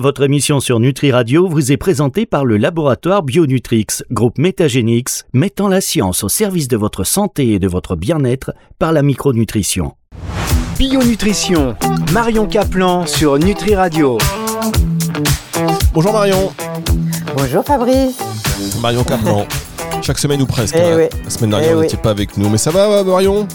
Votre émission sur Nutri Radio vous est présentée par le laboratoire Bionutrix, groupe Métagénix, mettant la science au service de votre santé et de votre bien-être par la micronutrition. Bionutrition, Marion Caplan sur Nutri Radio. Bonjour Marion. Bonjour Fabrice. Marion Caplan. Chaque semaine ou presque. Eh hein. oui. La semaine dernière, Eh vous oui. n'étiez pas avec nous. Mais ça va, Marion?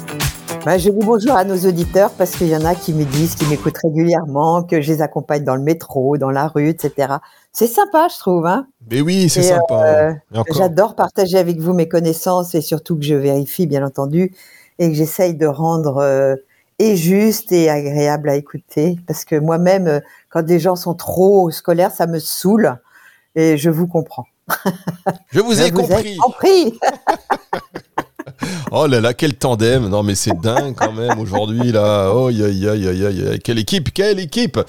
Bah, je dis bonjour à nos auditeurs parce qu'il y en a qui me disent, qui m'écoutent régulièrement, que je les accompagne dans le métro, dans la rue, etc. C'est sympa, je trouve. Hein Mais oui, c'est sympa. euh. J'adore partager avec vous mes connaissances et surtout que je vérifie, bien entendu, et que j'essaye de rendre euh, et juste et agréable à écouter. Parce que moi-même, euh, quand des gens sont trop scolaires, ça me saoule et je vous comprends. Je vous ai vous compris. compris. Oh là là, quel tandem. Non, mais c'est dingue quand même aujourd'hui, là. Oh, aïe, aïe, aïe, aïe. Quelle équipe, quelle équipe.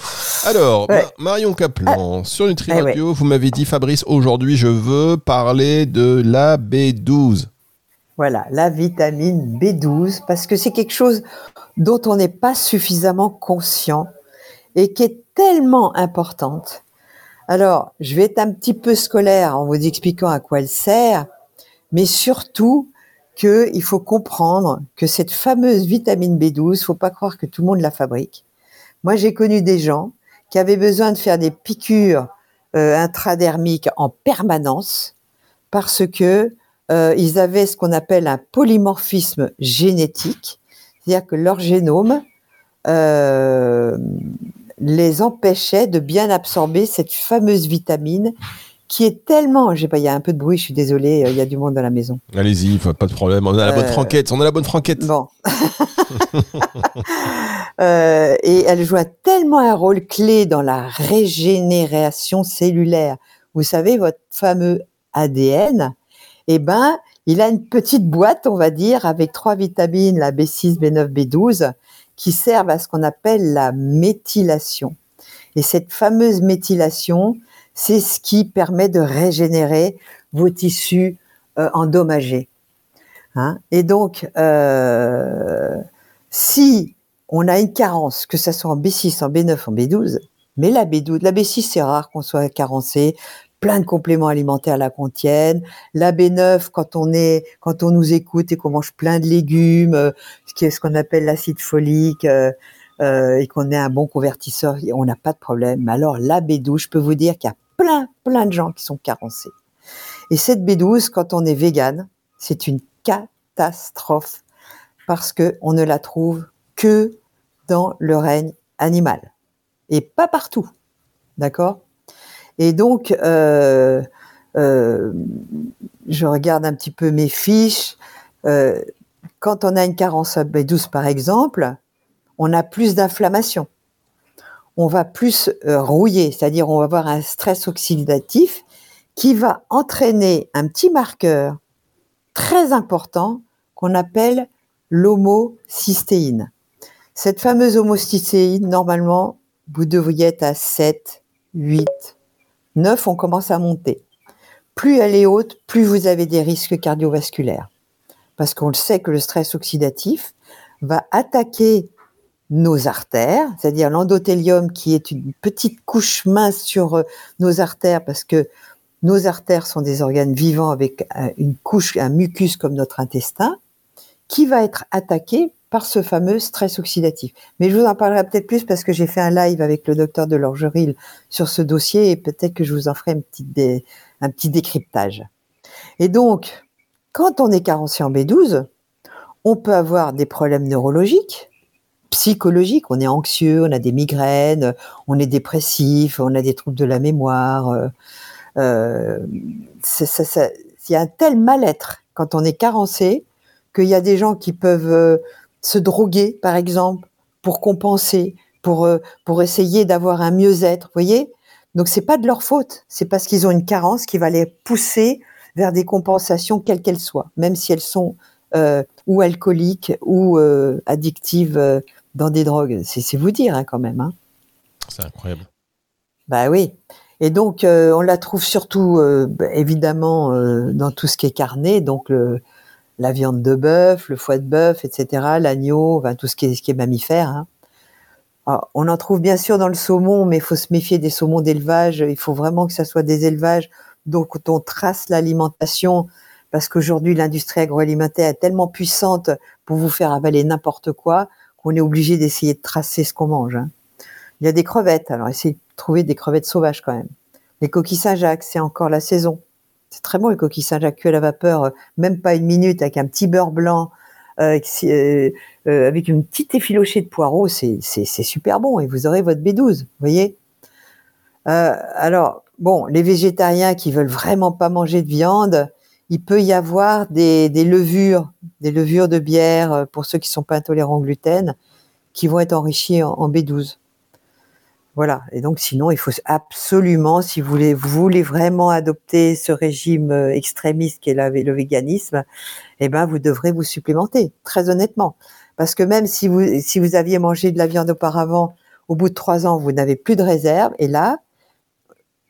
Alors, Ouais. Ma- Marion Caplan, sur Nutri Eh Radio, vous m'avez dit, Fabrice, aujourd'hui, je veux parler de la B12. Voilà, la vitamine B12, parce que c'est quelque chose dont on n'est pas suffisamment conscient et qui est tellement importante. Alors, je vais être un petit peu scolaire en vous expliquant à quoi elle sert, mais surtout qu'il faut comprendre que cette fameuse vitamine B12, faut pas croire que tout le monde la fabrique. Moi, j'ai connu des gens qui avaient besoin de faire des piqûres euh, intradermiques en permanence parce que euh, ils avaient ce qu'on appelle un polymorphisme génétique, c'est-à-dire que leur génome euh, les empêchait de bien absorber cette fameuse vitamine qui est tellement, je sais pas, il y a un peu de bruit, je suis désolée, euh, il y a du monde dans la maison. Allez-y, pas de problème. On a la bonne Euh, franquette. On a la bonne franquette. Bon. Euh, et elle joue tellement un rôle clé dans la régénération cellulaire. Vous savez, votre fameux ADN, eh ben, il a une petite boîte, on va dire, avec trois vitamines, la B6, B9, B12, qui servent à ce qu'on appelle la méthylation. Et cette fameuse méthylation, c'est ce qui permet de régénérer vos tissus euh, endommagés. Hein et donc, euh, si on a une carence, que ce soit en B6, en B9, en B12, mais la B12, la B6, c'est rare qu'on soit carencé, plein de compléments alimentaires la contiennent. La B9, quand on est, quand on nous écoute et qu'on mange plein de légumes, euh, ce qui est ce qu'on appelle l'acide folique, euh, et qu'on est un bon convertisseur, on n'a pas de problème. Mais alors, la B12, je peux vous dire qu'il y a plein, plein de gens qui sont carencés. Et cette B12, quand on est vegan, c'est une catastrophe parce que on ne la trouve que dans le règne animal et pas partout, d'accord? Et donc, euh, euh, je regarde un petit peu mes fiches. Euh, quand on a une carence à B12, par exemple, on a plus d'inflammation. On va plus euh, rouiller, c'est-à-dire on va avoir un stress oxydatif qui va entraîner un petit marqueur très important qu'on appelle l'homocystéine. Cette fameuse homocystéine, normalement, vous devriez être à 7, 8, 9, on commence à monter. Plus elle est haute, plus vous avez des risques cardiovasculaires. Parce qu'on le sait que le stress oxydatif va attaquer nos artères, c'est-à-dire l'endothélium qui est une petite couche mince sur euh, nos artères parce que nos artères sont des organes vivants avec euh, une couche, un mucus comme notre intestin, qui va être attaqué par ce fameux stress oxydatif. Mais je vous en parlerai peut-être plus parce que j'ai fait un live avec le docteur de l'Orgeril sur ce dossier et peut-être que je vous en ferai un petit décryptage. Et donc, quand on est carencé en B12, on peut avoir des problèmes neurologiques, psychologiques, on est anxieux, on a des migraines, on est dépressif, on a des troubles de la mémoire. euh, euh, il y a un tel mal-être quand on est carencé qu'il y a des gens qui peuvent euh, se droguer, par exemple, pour compenser, pour, pour essayer d'avoir un mieux-être. Voyez? Donc, c'est pas de leur faute. C'est parce qu'ils ont une carence qui va les pousser vers des compensations, quelles qu'elles soient, même si elles sont ou alcooliques ou addictives dans des drogues. C'est vous dire, hein, quand même. Hein. C'est incroyable. Bah oui. Et donc, euh, on la trouve surtout, euh, bah, évidemment, euh, dans tout ce qui est carné, donc le, la viande de bœuf, le foie de bœuf, etc., l'agneau, enfin, tout ce qui est, ce qui est mammifère. hein. Ah, on en trouve bien sûr dans le saumon, mais il faut se méfier des saumons d'élevage. Il faut vraiment que ça soit des élevages donc on trace l'alimentation parce qu'aujourd'hui l'industrie agroalimentaire est tellement puissante pour vous faire avaler n'importe quoi qu'on est obligé d'essayer de tracer ce qu'on mange. Hein. Il y a des crevettes, alors essayez de trouver des crevettes sauvages quand même. Les coquilles Saint-Jacques, c'est encore la saison. C'est très bon les coquilles Saint-Jacques cuites à la vapeur, euh, même pas une minute avec un petit beurre blanc, euh, euh, avec une petite effilochée de poireaux, c'est super bon et vous aurez votre B12, vous voyez. alors bon, les végétariens qui veulent vraiment pas manger de viande, il peut y avoir des, levures, des levures de bière pour ceux qui sont pas intolérants au gluten, qui vont être enrichies en B12. Voilà. Et donc, sinon, il faut absolument, si vous voulez, vous voulez vraiment adopter ce régime euh, extrémiste qu'est le véganisme, eh ben, vous devrez vous supplémenter, très honnêtement. Parce que même si vous, si vous aviez mangé de la viande auparavant, au bout de trois ans, vous n'avez plus de réserve. Et là,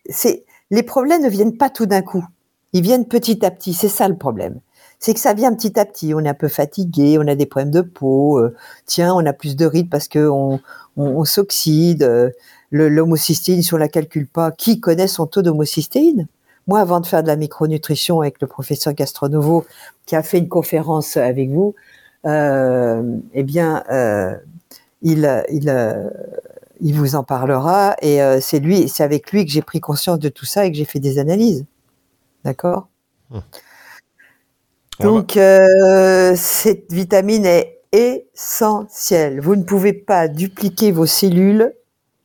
c'est, les problèmes ne viennent pas tout d'un coup. Ils viennent petit à petit. C'est ça le problème. C'est que ça vient petit à petit. On est un peu fatigué, on a des problèmes de peau. Euh, tiens, on a plus de rides parce que on, s'oxyde. Euh, l'homocystéine, si on la calcule pas, qui connaît son taux d'homocystéine Moi, avant de faire de la micronutrition avec le professeur Gastronovo, qui a fait une conférence avec vous, euh, eh bien, il, vous en parlera et c'est lui, c'est avec lui que j'ai pris conscience de tout ça et que j'ai fait des analyses. D'accord hum. Donc, euh, cette vitamine est essentielle. Vous ne pouvez pas dupliquer vos cellules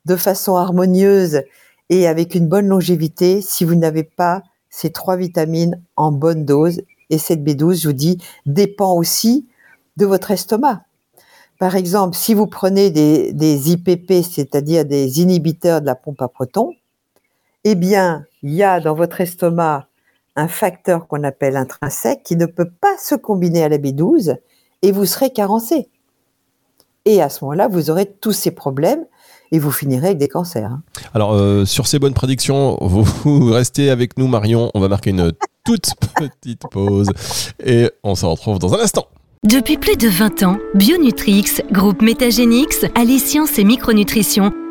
de façon harmonieuse et avec une bonne longévité si vous n'avez pas ces trois vitamines en bonne dose. Et cette B12, je vous dis, dépend aussi de votre estomac. Par exemple, si vous prenez des, des IPP, c'est-à-dire des inhibiteurs de la pompe à protons, eh bien, il y a dans votre estomac un facteur qu'on appelle intrinsèque qui ne peut pas se combiner à la B12 et vous serez carencé. Et à ce moment-là, vous aurez tous ces problèmes et vous finirez avec des cancers. Hein. Alors, euh, sur ces bonnes prédictions, vous, restez avec nous, Marion. On va marquer une toute petite pause et on se retrouve dans un instant. Depuis plus de 20 ans, Bionutrix, groupe Métagénix, allie science et micronutrition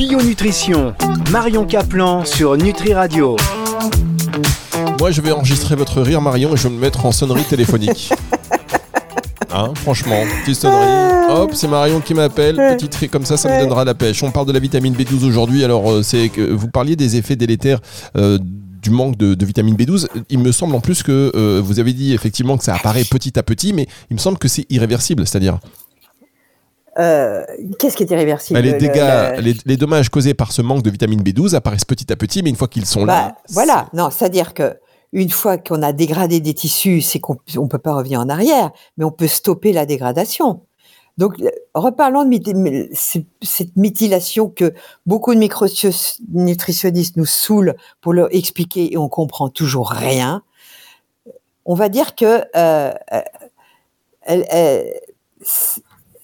Bionutrition, Marion Caplan sur Nutri Radio. Moi, je vais enregistrer votre rire, Marion, et je vais me mettre en sonnerie téléphonique. Hein, franchement, petite sonnerie. Hop, c'est Marion qui m'appelle. Petite rire comme ça, ça me donnera la pêche. On parle de la vitamine B12 aujourd'hui. Alors, euh, c'est que vous parliez des effets délétères euh, du manque de, vitamine B12. Il me semble en plus que euh, vous avez dit effectivement que ça apparaît petit à petit, mais il me semble que c'est irréversible, c'est-à-dire. Euh, qu'est-ce qui est irréversible bah, les dégâts, les, dommages causés par ce manque de vitamine B12 apparaissent petit à petit, mais une fois qu'ils sont là. Bah, voilà, non, c'est-à-dire que une fois qu'on a dégradé des tissus, c'est qu'on ne peut pas revenir en arrière, mais on peut stopper la dégradation. Donc, reparlons de cette méthylation que beaucoup de micronutritionnistes nous saoulent pour leur expliquer et on comprend toujours rien. On va dire que euh,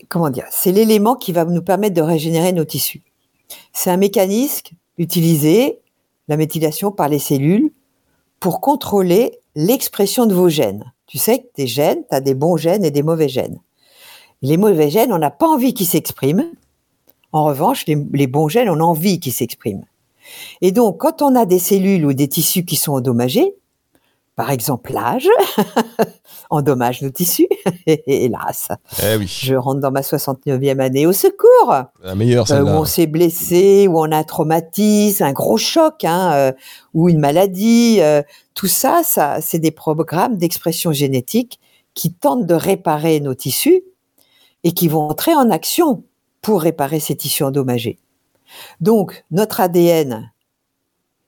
comment dire, c'est l'élément qui va nous permettre de régénérer nos tissus. C'est un mécanisme utilisé, la méthylation par les cellules, pour contrôler l'expression de vos gènes. Tu sais que tes gènes, tu as des bons gènes et des mauvais gènes. Les mauvais gènes, on n'a pas envie qu'ils s'expriment. En revanche, les, bons gènes, on a envie qu'ils s'expriment. Et donc, quand on a des cellules ou des tissus qui sont endommagés, par exemple l'âge, endommage nos tissus, hélas. Eh oui. Je rentre dans ma 69e année au secours. La meilleure, euh, Où on s'est blessé, où on a un traumatisme, un gros choc, hein, euh, ou une maladie. Euh, tout ça, ça c'est des programmes d'expression génétique qui tentent de réparer nos tissus et qui vont entrer en action pour réparer ces tissus endommagés. Donc, notre ADN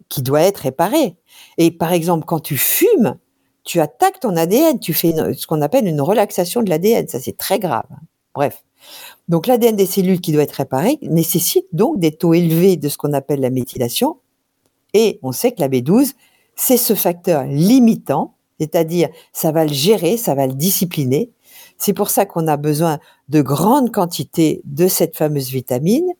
qui doit être réparé. Et par exemple, quand tu fumes, tu attaques ton ADN, tu fais ce qu'on appelle une relaxation de l'ADN. Ça, c'est très grave. Bref. Donc, l'ADN des cellules qui doit être réparé nécessite donc des taux élevés de ce qu'on appelle la méthylation Et on sait que la B12, c'est ce facteur limitant, c'est-à-dire ça va le gérer, ça va le discipliner. C'est pour ça qu'on a besoin de grandes quantités de cette fameuse vitamine.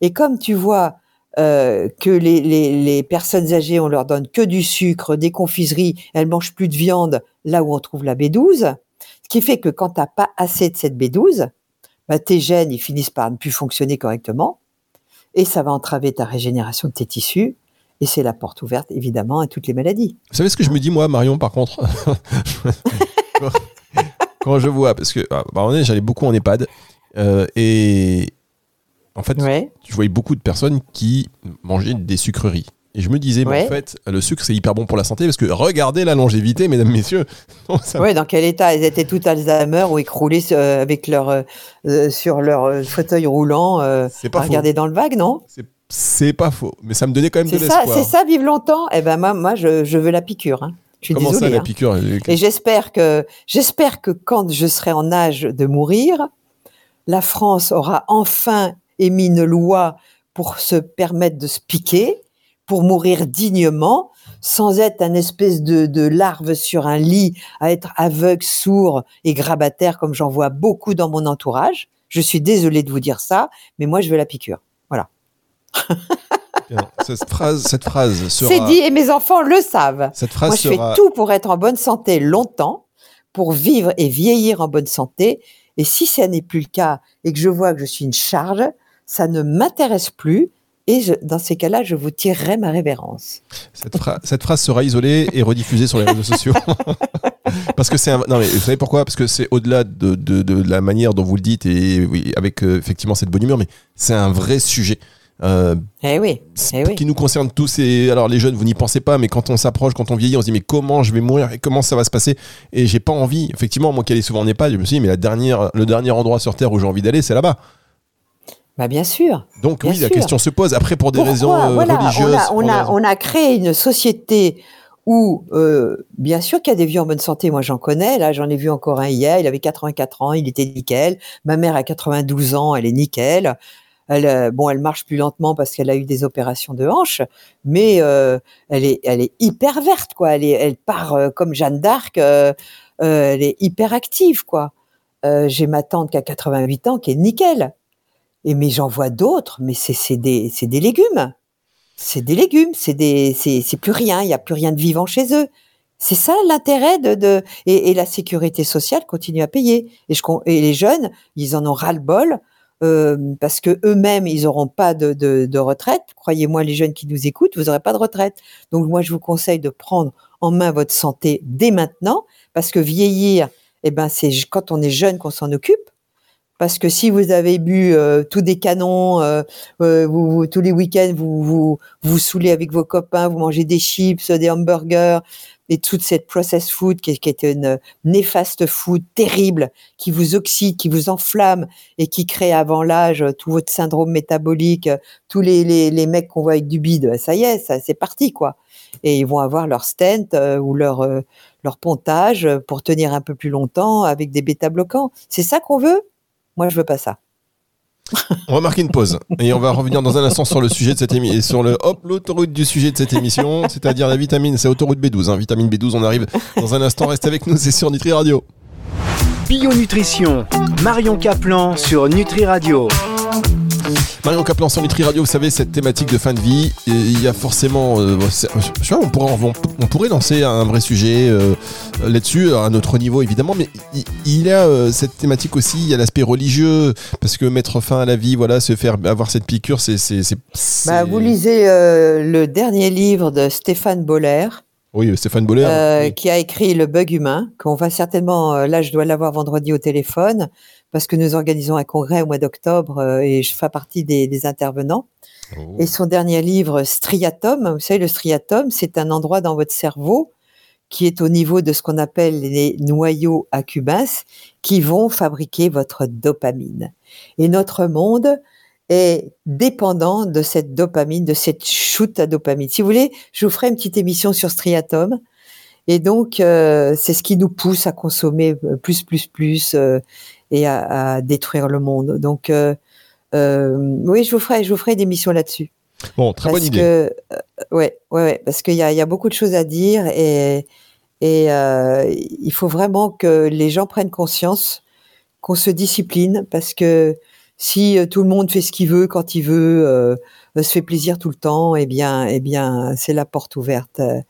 Et comme tu vois euh, que les, les, personnes âgées, on leur donne que du sucre, des confiseries, elles mangent plus de viande, là où on trouve la B12, ce qui fait que quand tu n'as pas assez de cette B12, bah, tes gènes ils finissent par ne plus fonctionner correctement et ça va entraver ta régénération de tes tissus. Et c'est la porte ouverte, évidemment, à toutes les maladies. Vous savez ce que je me dis, moi, Marion, par contre? Quand je vois, parce que, ah, bah, j'allais beaucoup en EHPAD, euh, et en fait, je voyais beaucoup de personnes qui mangeaient des sucreries. Et je me disais, mais en fait, le sucre, c'est hyper bon pour la santé parce que regardez la longévité, mesdames, messieurs. Oui, dans quel état Elles étaient toutes Alzheimer ou écroulées euh, avec leur, euh, euh, sur leur fauteuil roulant c'est pas à regarder dans le vague, non? C'est pas faux, mais ça me donnait quand même de l'espoir. C'est ça, vivre longtemps Eh ben moi, moi je, je veux la piqûre. Hein. Je suis Comment ça, la hein. piqûre Et j'espère que, j'espère que quand je serai en âge de mourir, la France aura enfin émis une loi pour se permettre de se piquer pour mourir dignement, sans être un espèce de, larve sur un lit, à être aveugle, sourd et grabataire comme j'en vois beaucoup dans mon entourage. Je suis désolée de vous dire ça, mais moi je veux la piqûre. Voilà. cette phrase, cette phrase sera. C'est dit et mes enfants le savent. Cette phrase moi je fais tout pour être en bonne santé longtemps, pour vivre et vieillir en bonne santé. Et si ça n'est plus le cas et que je vois que je suis une charge, ça ne m'intéresse plus et dans ces cas-là, je vous tirerai ma révérence. Cette, cette, phrase sera isolée et rediffusée sur les réseaux sociaux. Parce que c'est un... Non mais vous savez pourquoi? Parce que c'est au-delà de, de, de, la manière dont vous le dites et oui, avec euh, effectivement cette bonne humeur, mais c'est un vrai sujet. Euh, eh oui, eh oui. qui nous concerne tous et alors les jeunes vous n'y pensez pas mais quand on s'approche quand on vieillit on se dit mais comment je vais mourir et comment ça va se passer? Et j'ai pas envie effectivement moi qui allais souvent en EHPAD je me suis dit mais la dernière le dernier endroit sur terre où j'ai envie d'aller c'est là-bas bah bien sûr. Donc oui, la question se pose. Après, pour des raisons euh, religieuses. On a, on, a, créé une société où, euh, bien sûr qu'il y a des vieux en bonne santé. Moi, j'en connais. Là, j'en ai vu encore un hier. Il avait 84 ans. Il était nickel. Ma mère a 92 ans. Elle est nickel. Elle, euh, bon, elle marche plus lentement parce qu'elle a eu des opérations de hanche, mais elle est, elle est hyper verte, quoi. Elle, est, elle part comme Jeanne d'Arc. elle est hyper active, quoi. J'ai ma tante qui a 88 ans, qui est nickel. Et mais j'en vois d'autres, mais c'est des, des légumes. C'est des légumes, c'est des, c'est plus rien, il n'y a plus rien de vivant chez eux. C'est ça l'intérêt de, de et, la sécurité sociale continue à payer. Et, je, et les jeunes, ils en ont ras le bol euh, parce que eux-mêmes, ils n'auront pas de, de, retraite. Croyez-moi, les jeunes qui nous écoutent, vous n'aurez pas de retraite. Donc moi, je vous conseille de prendre en main votre santé dès maintenant, parce que vieillir, eh ben c'est quand on est jeune qu'on s'en occupe. Parce que si vous avez bu euh, tous des canons, euh, euh, vous, tous les week-ends, vous, vous vous saoulez avec vos copains, vous mangez des chips, des hamburgers, et toute cette processed food qui, qui est une néfaste food terrible, qui vous oxyde, qui vous enflamme et qui crée avant l'âge tout votre syndrome métabolique, tous les, les, les mecs qu'on voit avec du bide, ça y est, ça c'est parti quoi. Et ils vont avoir leur stent ou leur leur pontage pour tenir un peu plus longtemps avec des bêta bloquants. C'est ça qu'on veut? Moi, je veux pas ça. on va marquer une pause et on va revenir dans un instant sur le sujet de cette émission, sur le hop l'autoroute du sujet de cette émission, c'est-à-dire la vitamine, c'est autoroute B12, hein, vitamine B12. On arrive dans un instant. Reste avec nous, c'est sur Nutri Radio. Bio Nutrition, Marion Caplan sur Nutri Radio. Marion Caplan sur Nutri Radio, vous savez, cette thématique de fin de vie, il y a forcément. Euh, on, pourrait, on, pourrait lancer un vrai sujet euh, là-dessus, à notre niveau évidemment, mais il, y a euh, cette thématique aussi, il y a l'aspect religieux, parce que mettre fin à la vie, voilà, se faire avoir cette piqûre, c'est. Bah, vous lisez le dernier livre de Stéphane Boller. Oui, Stéphane Boller. Qui a écrit Le bug humain, qu'on va certainement, là je dois l'avoir vendredi au téléphone, parce que nous organisons un congrès au mois d'octobre euh, et je fais partie des, intervenants. Oh. Et son dernier livre, Striatum, vous savez, le striatum, c'est un endroit dans votre cerveau qui est au niveau de ce qu'on appelle les noyaux accumbens qui vont fabriquer votre dopamine. Et notre monde est dépendant de cette dopamine, de cette shoot à dopamine. Si vous voulez, je vous ferai une petite émission sur striatum. Et donc, euh, c'est ce qui nous pousse à consommer euh, plus, plus, plus et à, détruire le monde. Donc, euh, euh, oui, je vous ferai, je vous ferai des missions là-dessus. Bon, très bonne idée. que, euh, ouais, ouais, ouais, parce qu'il y a, il y a beaucoup de choses à dire et, et il faut vraiment que les gens prennent conscience, qu'on se discipline, parce que si tout le monde fait ce qu'il veut quand il veut, euh, se fait plaisir tout le temps, eh bien, eh bien, c'est la porte ouverte euh,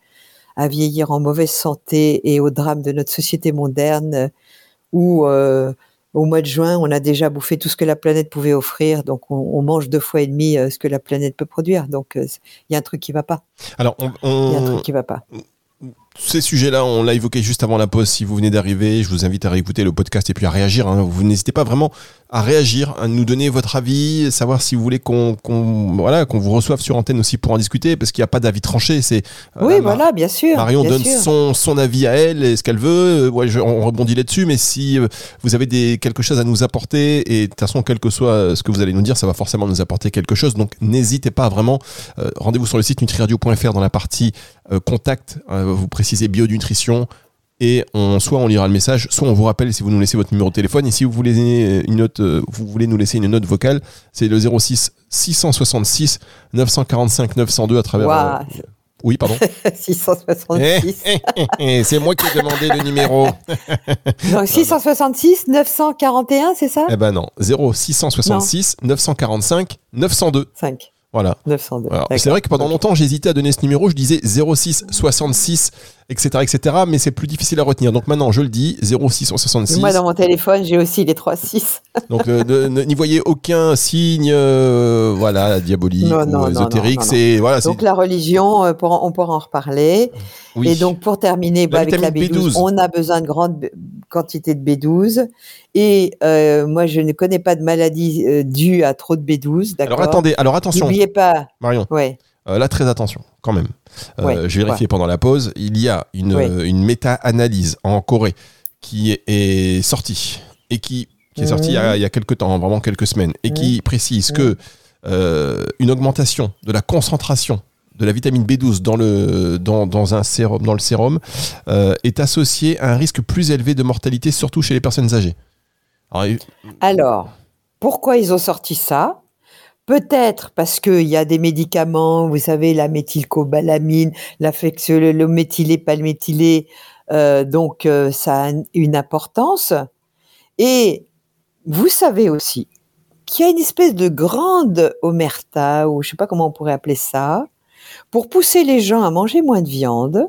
à vieillir en mauvaise santé et au drame de notre société moderne où euh, au mois de juin, on a déjà bouffé tout ce que la planète pouvait offrir, donc on, on mange deux fois et demi euh, ce que la planète peut produire. Donc euh, il y a un truc qui va pas. Alors, on, Il y a un truc qui va pas. Ces sujets-là, on l'a évoqué juste avant la pause. Si vous venez d'arriver, je vous invite à réécouter le podcast et puis à réagir. hein. Vous n'hésitez pas vraiment à réagir, à nous donner votre avis, savoir si vous voulez qu'on qu'on- voilà, qu'on vous reçoive sur antenne aussi pour en discuter, parce qu'il n'y a pas d'avis tranché. C'est oui, euh, voilà, bien sûr. Marion bien donne sûr. son, son avis à elle et ce qu'elle veut. Euh, Ouais, je- on rebondit là-dessus, mais si euh, vous avez des, quelque chose à nous apporter, et de toute façon, quel que soit ce que vous allez nous dire, ça va forcément nous apporter quelque chose. Donc n'hésitez pas vraiment. Euh, Rendez-vous sur le site nutriradio.fr dans la partie euh, contact. Vous précisez bionutrition. Et on, soit on lira le message, soit on vous rappelle si vous nous laissez votre numéro de téléphone. Et si vous voulez, une note, euh, vous voulez nous laisser une note vocale, c'est le 06 666 945 902 à travers. Ouah. euh, oui, pardon. 666. Eh, c'est moi qui ai demandé le numéro. Donc 666, 941, c'est ça? Eh ben non, 0666 945 902. 5, Voilà. 902. Alors, D'accord. c'est vrai que pendant longtemps, j'hésitais à donner ce numéro. Je disais 06 66, etc., etc. Mais c'est plus difficile à retenir. Donc maintenant, je le dis 06 66. Moi, dans mon téléphone, j'ai aussi les 3-6. Donc euh, n'y voyez aucun signe, euh, voilà, diabolique Non, ésotérique. non, C'est voilà. Donc la religion, euh, pour- on pourra en reparler. oui. Et donc pour terminer, bah, avec la vitamine B12, B12. on a besoin de grandes quantités de B12. Et euh, moi, je ne connais pas de maladie euh, due à trop de B12. alors attendez, alors attention, N'oubliez pas. Marion. Ouais. Euh, là, très attention, quand même. Ouais, J'ai vérifié pendant la pause. Il y a une, méta-analyse en Corée qui est, sortie et qui, qui est sortie il, y a, il y a quelques temps, vraiment quelques semaines, et qui précise que une augmentation de la concentration de la vitamine B12 dans le, dans, dans un sérum, dans le sérum euh, est associée à un risque plus élevé de mortalité, surtout chez les personnes âgées. Alors, pourquoi ils ont sorti ça? Peut-être parce qu'il y a des médicaments, vous savez, la méthylcobalamine, la le, méthylé, palméthylé, euh, donc euh, ça a une importance. Et vous savez aussi qu'il y a une espèce de grande omerta, ou je sais pas comment on pourrait appeler ça, pour pousser les gens à manger moins de viande.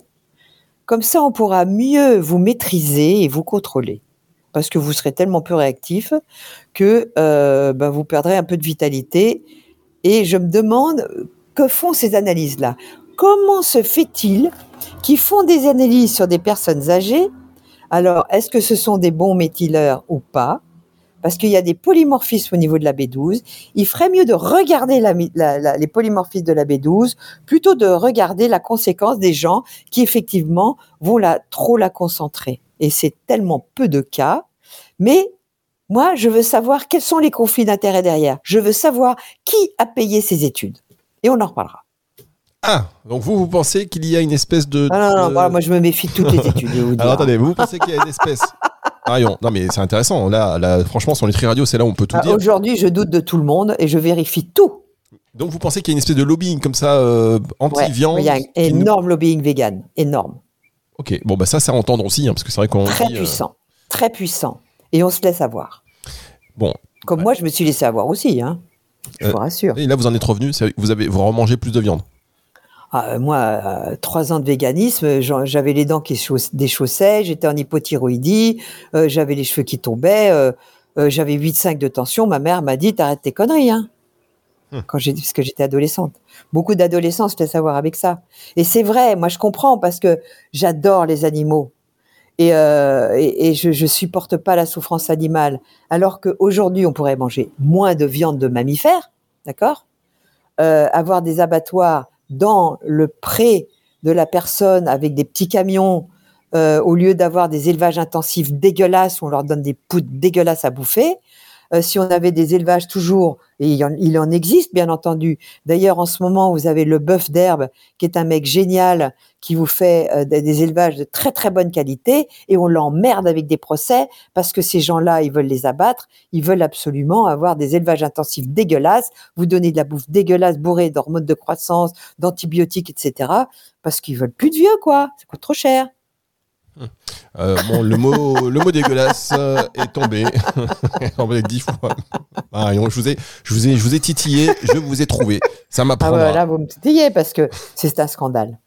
Comme ça, on pourra mieux vous maîtriser et vous contrôler. Parce que vous serez tellement peu réactif que euh, ben, vous perdrez un peu de vitalité. Et je me demande que font ces analyses-là? Comment se fait-il qu'ils font des analyses sur des personnes âgées? Alors, est-ce que ce sont des bons méthyleurs ou pas? Parce qu'il y a des polymorphismes au niveau de la B12. Il ferait mieux de regarder la mi- la- la- les polymorphismes de la B12 plutôt de regarder la conséquence des gens qui effectivement vont la, trop la concentrer. Et c'est tellement peu de cas. Mais moi, je veux savoir quels sont les conflits d'intérêts derrière. Je veux savoir qui a payé ces études. Et on en reparlera. Ah, donc vous, vous pensez qu'il y a une espèce de... Ah non, non, de- voilà, moi je me méfie de toutes les études. je vous. Alors attendez, vous pensez qu'il y a une espèce. Non mais c'est intéressant. Là, là, franchement, sur Nutri Radio, c'est là où on peut tout Ah, dire. Aujourd'hui, je doute de tout le monde et je vérifie tout. Donc vous pensez qu'il y a une espèce de lobbying comme ça, euh, anti-viande il y a un nous- énorme lobbying vegan, énorme, Ok, bon bah ça, c'est à entendre aussi, hein, parce que c'est vrai qu'on très dit, euh, puissant, très puissant. Et on se laisse avoir. Bon, Comme moi, je me suis laissé avoir aussi, hein. Je Euh, vous rassure. et là vous en êtes revenu, vous avez vous remangez plus de viande. Ah, euh, moi, euh, trois ans de véganisme, j'avais les dents qui chauss- déchaussaient, j'étais en hypothyroïdie, euh, j'avais les cheveux qui tombaient, euh, euh, j'avais 8,5 de tension. Ma mère m'a dit T'arrêtes tes conneries, hein. Hmm. Quand j'ai, parce que j'étais adolescente. Beaucoup d'adolescents se laissent avoir avec ça. Et c'est vrai, moi je comprends parce que j'adore les animaux. Et, euh, et, et je, je supporte pas la souffrance animale. Alors qu'aujourd'hui, on pourrait manger moins de viande de mammifères, d'accord? Euh, Avoir des abattoirs dans le pré de la personne avec des petits camions, euh, au lieu d'avoir des élevages intensifs dégueulasses où on leur donne des poudres dégueulasses à bouffer, euh, si on avait des élevages toujours, et il en, existe bien entendu. D'ailleurs, en ce moment, vous avez le bœuf d'herbe, qui est un mec génial, qui vous fait euh, des, des élevages de très très bonne qualité, et on l'emmerde avec des procès parce que ces gens-là, ils veulent les abattre, ils veulent absolument avoir des élevages intensifs dégueulasses, vous donner de la bouffe dégueulasse bourrée d'hormones de croissance, d'antibiotiques, etc. Parce qu'ils veulent plus de vieux, quoi. Ça coûte trop cher. Euh, bon, le mot, le mot dégueulasse euh, est tombé. tombé dix fois. Marion, je vous ai, je vous ai, je vous ai titillé, je vous ai trouvé. Ça Ah m'apprendra. ouais, là, vous me titillez parce que c'est un scandale.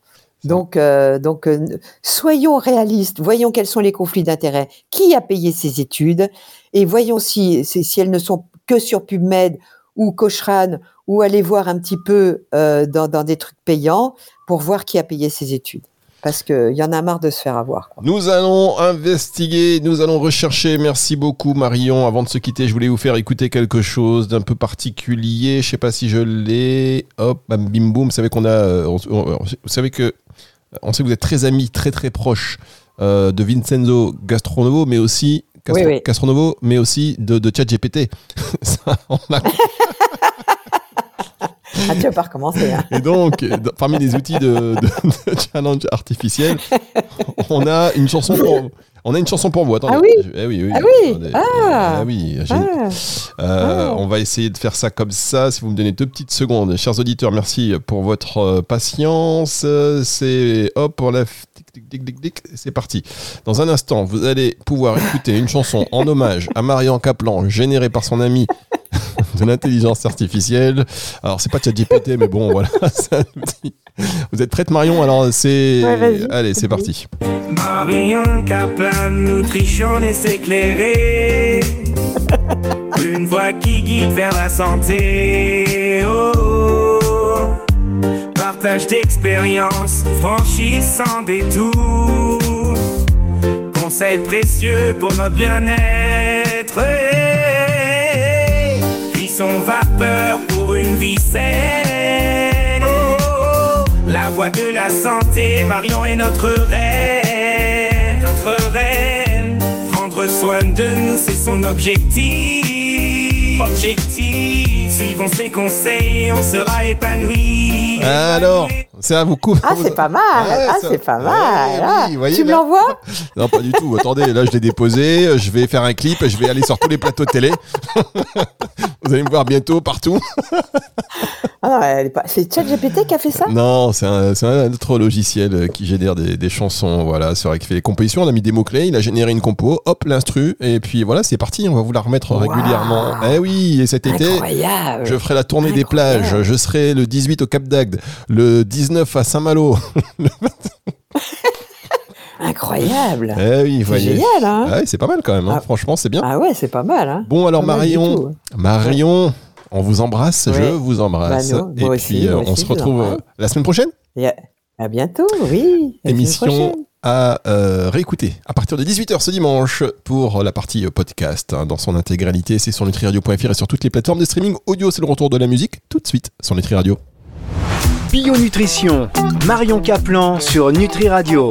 Donc, euh, donc euh, soyons réalistes, voyons quels sont les conflits d'intérêts, qui a payé ces études, et voyons si, si, si elles ne sont que sur PubMed ou Cochrane, ou aller voir un petit peu euh, dans, dans des trucs payants pour voir qui a payé ces études. Parce qu'il y en a marre de se faire avoir. quoi. Nous allons investiguer, nous allons rechercher. Merci beaucoup Marion. Avant de se quitter, je voulais vous faire écouter quelque chose d'un peu particulier. Je sais pas si je l'ai. Hop, bam, bim boum. Vous savez qu'on a, euh, on- on- vous savez que, on sait que vous êtes très amis, très très proches euh, de Vincenzo Gastronovo, mais aussi Castro- Oui, oui. Castronovo, mais aussi de, de ChatGPT. Ça, on a Ah, tu vas pas recommencer. Hein. Et donc, parmi les outils de, de- de challenge artificiel, on a une chanson pour, on a une chanson pour vous. Attendez. Ah oui Je- eh oui, oui. Ah oui Attendez. Ah Ah oui. Ah, Euh, Ah. On va essayer de faire ça comme ça. Si vous me donnez deux petites secondes, chers auditeurs, merci pour votre euh, patience. C'est hop, l'a. C'est parti. Dans un instant, vous allez pouvoir écouter une chanson en hommage à Marion Kaplan, générée par son ami de l'intelligence artificielle. Alors, c'est pas ChatGPT, mais bon, voilà. Vous êtes prête, Marion? Alors, c'est. Ouais. Allez, c'est parti. Marion Kaplan, nutrition et s'éclairer. Une voix qui guide vers la santé. Oh, oh. Partage d'expériences, franchissant des tours. Conseils précieux pour notre bien-être. Cuisson vapeur pour une vie saine. Oh, la voix de la santé, Marion est notre reine, notre reine. Prendre soin de nous, c'est son objectif. Objectif, suivons ses conseils, on sera épanoui. Alors, c'est à vous coup. Ah, c'est pas mal. Ouais, ah, c'est pas Ouais, mal. oui, Ah, voyez, tu me l'envoies Non, pas du tout. Attendez, là, je l'ai déposé. Je vais faire un clip. Je vais aller sur tous les plateaux de télé. Vous allez me voir bientôt partout. Ah non. C'est ChatGPT qui a fait ça Non, c'est un, un autre logiciel qui génère des, des chansons. Voilà, c'est vrai qu'il fait les compositions. On a mis des mots-clés. Il a généré une compo. Hop, l'instru. Et puis voilà, c'est parti. On va vous la remettre régulièrement. Eh oui, et cet été. Incroyable. Je ferai la tournée des plages. Je serai le 18 au Cap d'Agde, le 19 à Saint-Malo. Incroyable. Eh oui, c'est génial, hein Ah c'est pas mal quand même. hein. Ah. Franchement, c'est bien. Ah ouais, c'est pas mal, hein Bon, alors Marion. Marion, on vous embrasse, je vous embrasse. Bah, et puis, aussi, euh, on aussi, se retrouve euh, la semaine prochaine. Et à, à bientôt, oui. La Émission à euh, réécouter à partir de 18h ce dimanche pour la partie podcast hein, dans son intégralité. C'est sur nutriradio.fr et sur toutes les plateformes de streaming audio. C'est le retour de la musique tout de suite sur Nutri Radio. Bio Nutrition, Marion Caplan sur Nutri Radio.